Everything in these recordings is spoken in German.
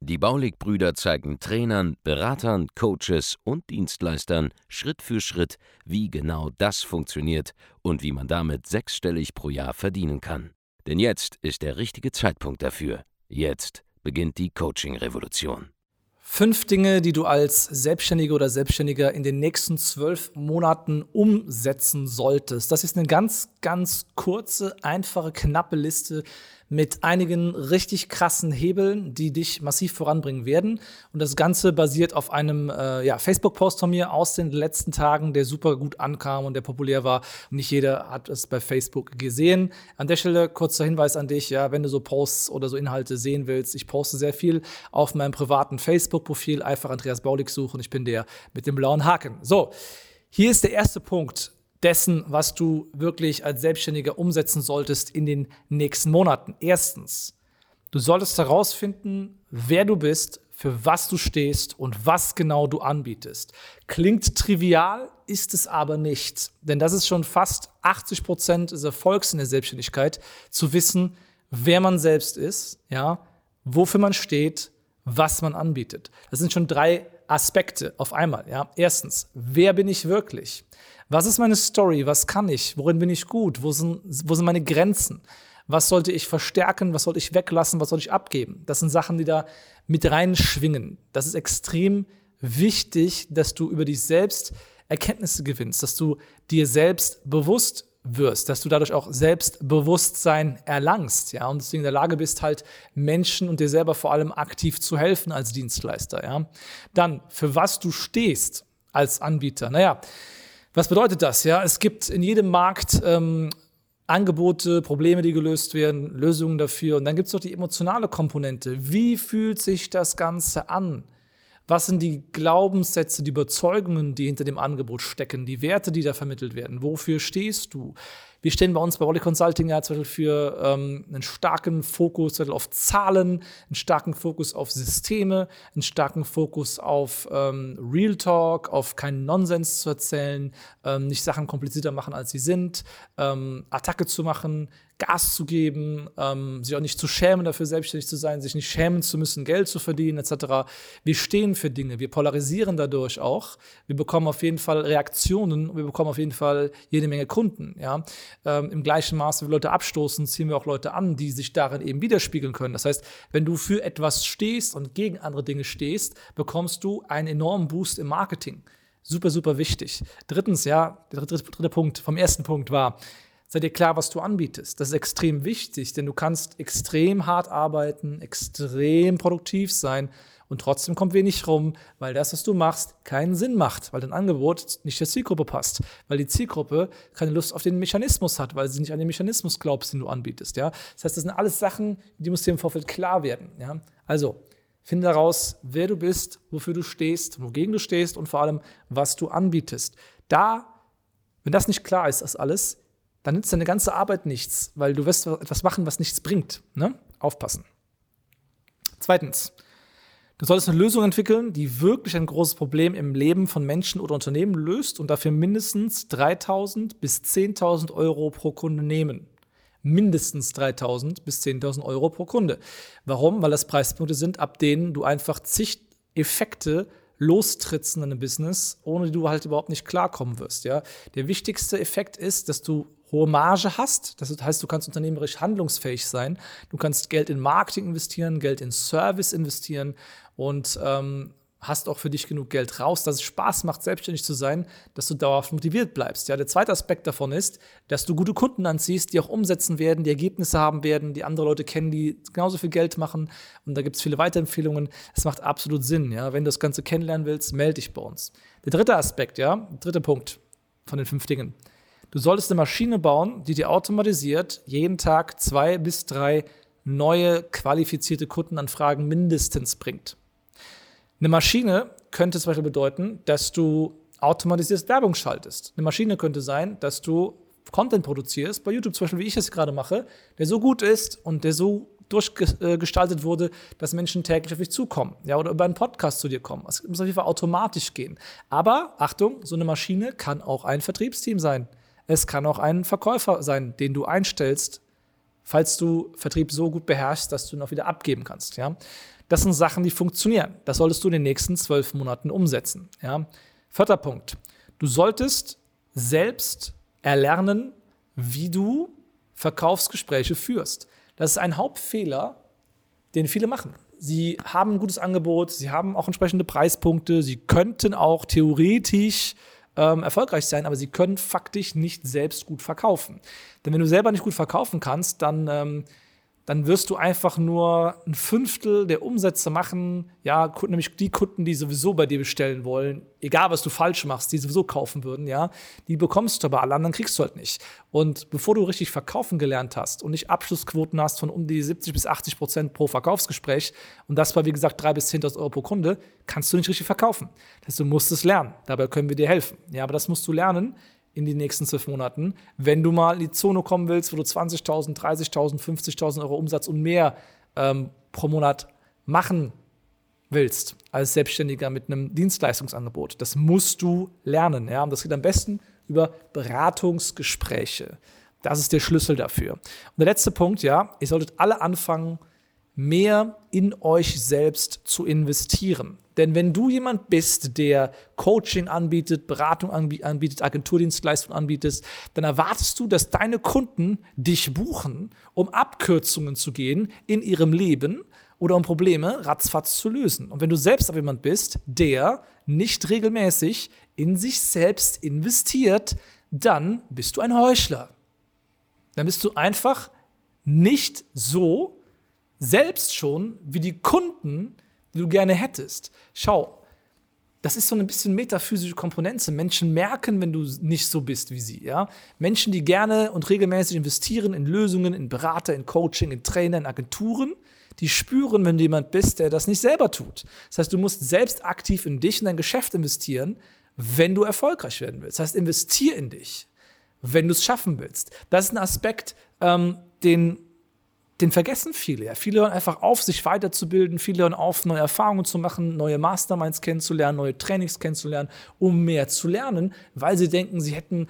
Die Baulig-Brüder zeigen Trainern, Beratern, Coaches und Dienstleistern Schritt für Schritt, wie genau das funktioniert und wie man damit sechsstellig pro Jahr verdienen kann. Denn jetzt ist der richtige Zeitpunkt dafür. Jetzt beginnt die Coaching-Revolution. Fünf Dinge, die du als Selbstständige oder Selbstständiger in den nächsten zwölf Monaten umsetzen solltest. Das ist eine ganz, ganz kurze, einfache, knappe Liste, mit einigen richtig krassen Hebeln, die dich massiv voranbringen werden. Und das Ganze basiert auf einem äh, ja, Facebook-Post von mir aus den letzten Tagen, der super gut ankam und der populär war. Nicht jeder hat es bei Facebook gesehen. An der Stelle kurzer Hinweis an dich, ja, wenn du so Posts oder so Inhalte sehen willst. Ich poste sehr viel auf meinem privaten Facebook-Profil. Einfach Andreas Baulig suchen. Ich bin der mit dem blauen Haken. So, hier ist der erste Punkt dessen, was du wirklich als Selbstständiger umsetzen solltest in den nächsten Monaten. Erstens, du solltest herausfinden, wer du bist, für was du stehst und was genau du anbietest. Klingt trivial, ist es aber nicht. Denn das ist schon fast 80 Prozent des Erfolgs in der Selbstständigkeit, zu wissen, wer man selbst ist, ja, wofür man steht, was man anbietet. Das sind schon drei Aspekte auf einmal, ja. Erstens, wer bin ich wirklich? Was ist meine Story? Was kann ich? Worin bin ich gut? Wo sind, wo sind meine Grenzen? Was sollte ich verstärken? Was sollte ich weglassen? Was sollte ich abgeben? Das sind Sachen, die da mit reinschwingen. Das ist extrem wichtig, dass du über dich selbst Erkenntnisse gewinnst, dass du dir selbst bewusst wirst, dass du dadurch auch Selbstbewusstsein erlangst, ja, und deswegen in der Lage bist, halt Menschen und dir selber vor allem aktiv zu helfen als Dienstleister, ja. Dann, für was du stehst als Anbieter. Naja, was bedeutet das? Ja, es gibt in jedem Markt ähm, Angebote, Probleme, die gelöst werden, Lösungen dafür. Und dann gibt es noch die emotionale Komponente. Wie fühlt sich das Ganze an? Was sind die Glaubenssätze, die Überzeugungen, die hinter dem Angebot stecken, die Werte, die da vermittelt werden? Wofür stehst du? Wir stehen bei uns bei Rolly Consulting ja zum Beispiel für ähm, einen starken Fokus auf Zahlen, einen starken Fokus auf Systeme, einen starken Fokus auf ähm, Real Talk, auf keinen Nonsens zu erzählen, ähm, nicht Sachen komplizierter machen, als sie sind, ähm, Attacke zu machen, Gas zu geben, ähm, sich auch nicht zu schämen, dafür selbstständig zu sein, sich nicht schämen zu müssen, Geld zu verdienen, etc. Wir stehen für Dinge, wir polarisieren dadurch auch. Wir bekommen auf jeden Fall Reaktionen, wir bekommen auf jeden Fall jede Menge Kunden. Ja? Ähm, Im gleichen Maße, wie wir Leute abstoßen, ziehen wir auch Leute an, die sich darin eben widerspiegeln können. Das heißt, wenn du für etwas stehst und gegen andere Dinge stehst, bekommst du einen enormen Boost im Marketing. Super, super wichtig. Drittens, ja, der dritte, dritte Punkt vom ersten Punkt war, sei dir klar, was du anbietest. Das ist extrem wichtig, denn du kannst extrem hart arbeiten, extrem produktiv sein und trotzdem kommt wenig rum, weil das, was du machst, keinen Sinn macht, weil dein Angebot nicht der Zielgruppe passt, weil die Zielgruppe keine Lust auf den Mechanismus hat, weil sie nicht an den Mechanismus glaubst, den du anbietest. Ja? Das heißt, das sind alles Sachen, die musst dir im Vorfeld klar werden. Ja? Also, finde heraus, wer du bist, wofür du stehst, wogegen du stehst und vor allem, was du anbietest. Da, wenn das nicht klar ist, das alles, dann nützt deine ganze Arbeit nichts, weil du wirst etwas machen, was nichts bringt. Ne? Aufpassen. Zweitens, du solltest eine Lösung entwickeln, die wirklich ein großes Problem im Leben von Menschen oder Unternehmen löst und dafür mindestens 3.000 bis 10.000 Euro pro Kunde nehmen. Mindestens 3.000 bis 10.000 Euro pro Kunde. Warum? Weil das Preispunkte sind, ab denen du einfach zig Effekte lostrittst in einem Business, ohne die du halt überhaupt nicht klarkommen wirst. Ja? Der wichtigste Effekt ist, dass du hohe Marge hast. Das heißt, du kannst unternehmerisch handlungsfähig sein. Du kannst Geld in Marketing investieren, Geld in Service investieren und ähm, hast auch für dich genug Geld raus, dass es Spaß macht, selbstständig zu sein, dass du dauerhaft motiviert bleibst. Ja, der zweite Aspekt davon ist, dass du gute Kunden anziehst, die auch umsetzen werden, die Ergebnisse haben werden, die andere Leute kennen, die genauso viel Geld machen. Und da gibt es viele Weiterempfehlungen. Es macht absolut Sinn. Ja, wenn du das Ganze kennenlernen willst, melde dich bei uns. Der dritte Aspekt, ja, der dritte Punkt von den fünf Dingen. Du solltest eine Maschine bauen, die dir automatisiert jeden Tag zwei bis drei neue qualifizierte Kundenanfragen mindestens bringt. Eine Maschine könnte zum Beispiel bedeuten, dass du automatisierst Werbung schaltest. Eine Maschine könnte sein, dass du Content produzierst, bei YouTube zum Beispiel, wie ich es gerade mache, der so gut ist und der so durchgestaltet wurde, dass Menschen täglich auf dich zukommen, ja, oder über einen Podcast zu dir kommen. Es muss auf jeden Fall automatisch gehen. Aber Achtung, so eine Maschine kann auch ein Vertriebsteam sein. Es kann auch ein Verkäufer sein, den du einstellst, falls du Vertrieb so gut beherrschst, dass du ihn auch wieder abgeben kannst. Ja? Das sind Sachen, die funktionieren. Das solltest du in den nächsten zwölf Monaten umsetzen. Ja? Vierter Punkt. Du solltest selbst erlernen, wie du Verkaufsgespräche führst. Das ist ein Hauptfehler, den viele machen. Sie haben ein gutes Angebot, sie haben auch entsprechende Preispunkte, sie könnten auch theoretisch ähm, erfolgreich sein, aber sie können faktisch nicht selbst gut verkaufen. Denn wenn du selber nicht gut verkaufen kannst, dann ähm, dann wirst du einfach nur ein Fünftel der Umsätze machen, ja, nämlich die Kunden, die sowieso bei dir bestellen wollen, egal was du falsch machst, die sowieso kaufen würden, ja, die bekommst du aber alle anderen kriegst du halt nicht. Und bevor du richtig verkaufen gelernt hast und nicht Abschlussquoten hast von um die 70 bis 80 Prozent pro Verkaufsgespräch und das war wie gesagt 3.000 bis 10.000 Euro pro Kunde, kannst du nicht richtig verkaufen. Das heißt, du musst es lernen. Dabei können wir dir helfen. Ja, aber das musst du lernen, in den nächsten zwölf Monaten. Wenn du mal in die Zone kommen willst, wo du 20.000, 30.000, 50.000 Euro Umsatz und mehr ähm, pro Monat machen willst als Selbstständiger mit einem Dienstleistungsangebot. Das musst du lernen. Ja? Und das geht am besten über Beratungsgespräche. Das ist der Schlüssel dafür. Und der letzte Punkt, ja, ihr solltet alle anfangen, mehr in euch selbst zu investieren. Denn wenn du jemand bist, der Coaching anbietet, Beratung anbietet, Agenturdienstleistung anbietet, dann erwartest du, dass deine Kunden dich buchen, um Abkürzungen zu gehen in ihrem Leben oder um Probleme ratzfatz zu lösen. Und wenn du selbst aber jemand bist, der nicht regelmäßig in sich selbst investiert, dann bist du ein Heuchler. Dann bist du einfach nicht so, selbst schon wie die Kunden, die du gerne hättest. Schau, das ist so ein bisschen metaphysische Komponente. Menschen merken, wenn du nicht so bist wie sie. Ja? Menschen, die gerne und regelmäßig investieren in Lösungen, in Berater, in Coaching, in Trainer, in Agenturen, die spüren, wenn du jemand bist, der das nicht selber tut. Das heißt, du musst selbst aktiv in dich, in dein Geschäft investieren, wenn du erfolgreich werden willst. Das heißt, investier in dich, wenn du es schaffen willst. Das ist ein Aspekt, ähm, den den vergessen viele. Ja. Viele hören einfach auf, sich weiterzubilden, viele hören auf, neue Erfahrungen zu machen, neue Masterminds kennenzulernen, neue Trainings kennenzulernen, um mehr zu lernen, weil sie denken, sie hätten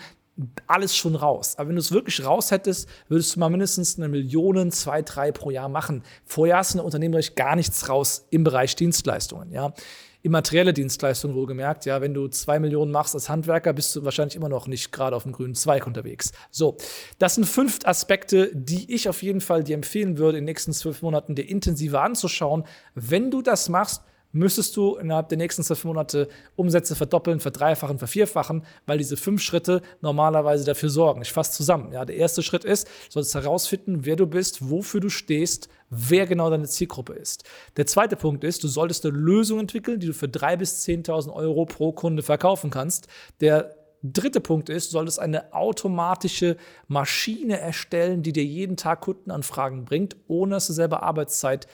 alles schon raus. Aber wenn du es wirklich raus hättest, würdest du mal mindestens eine Million, zwei, drei pro Jahr machen. Vorher hast du in der Unternehmerisch gar nichts raus im Bereich Dienstleistungen. Ja immaterielle Dienstleistung wohlgemerkt. Ja, wenn du zwei Millionen machst als Handwerker, bist du wahrscheinlich immer noch nicht gerade auf dem grünen Zweig unterwegs. So, das sind fünf Aspekte, die ich auf jeden Fall dir empfehlen würde, in den nächsten zwölf Monaten dir intensiver anzuschauen. Wenn du das machst, müsstest du innerhalb der nächsten zwölf Monate Umsätze verdoppeln, verdreifachen, vervierfachen, weil diese fünf Schritte normalerweise dafür sorgen. Ich fasse zusammen. Ja, der erste Schritt ist, du solltest herausfinden, wer du bist, wofür du stehst, wer genau deine Zielgruppe ist. Der zweite Punkt ist, du solltest eine Lösung entwickeln, die du für 3.000 bis 10.000 Euro pro Kunde verkaufen kannst. Der dritte Punkt ist, du solltest eine automatische Maschine erstellen, die dir jeden Tag Kundenanfragen bringt, ohne dass du selber Arbeitszeit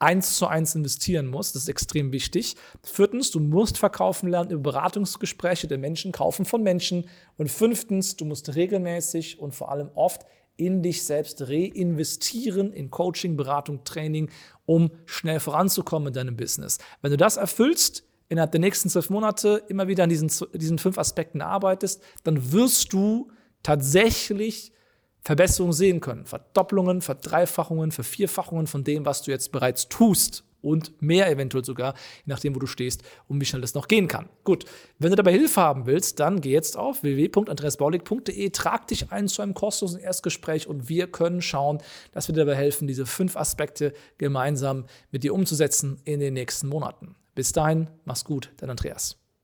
eins zu eins investieren musst. Das ist extrem wichtig. Viertens, du musst verkaufen lernen über Beratungsgespräche. der Menschen kaufen von Menschen. Und fünftens, du musst regelmäßig und vor allem oft in dich selbst reinvestieren, in Coaching, Beratung, Training, um schnell voranzukommen in deinem Business. Wenn du das erfüllst, innerhalb der nächsten zwölf Monate immer wieder an diesen, diesen fünf Aspekten arbeitest, dann wirst du tatsächlich Verbesserungen sehen können. Verdoppelungen, Verdreifachungen, Vervierfachungen von dem, was du jetzt bereits tust. Und mehr eventuell sogar, je nachdem, wo du stehst, um wie schnell das noch gehen kann. Gut, wenn du dabei Hilfe haben willst, dann geh jetzt auf www.andreasbaulig.de, trag dich ein zu einem kostenlosen Erstgespräch und wir können schauen, dass wir dir dabei helfen, diese fünf Aspekte gemeinsam mit dir umzusetzen in den nächsten Monaten. Bis dahin, mach's gut, dein Andreas.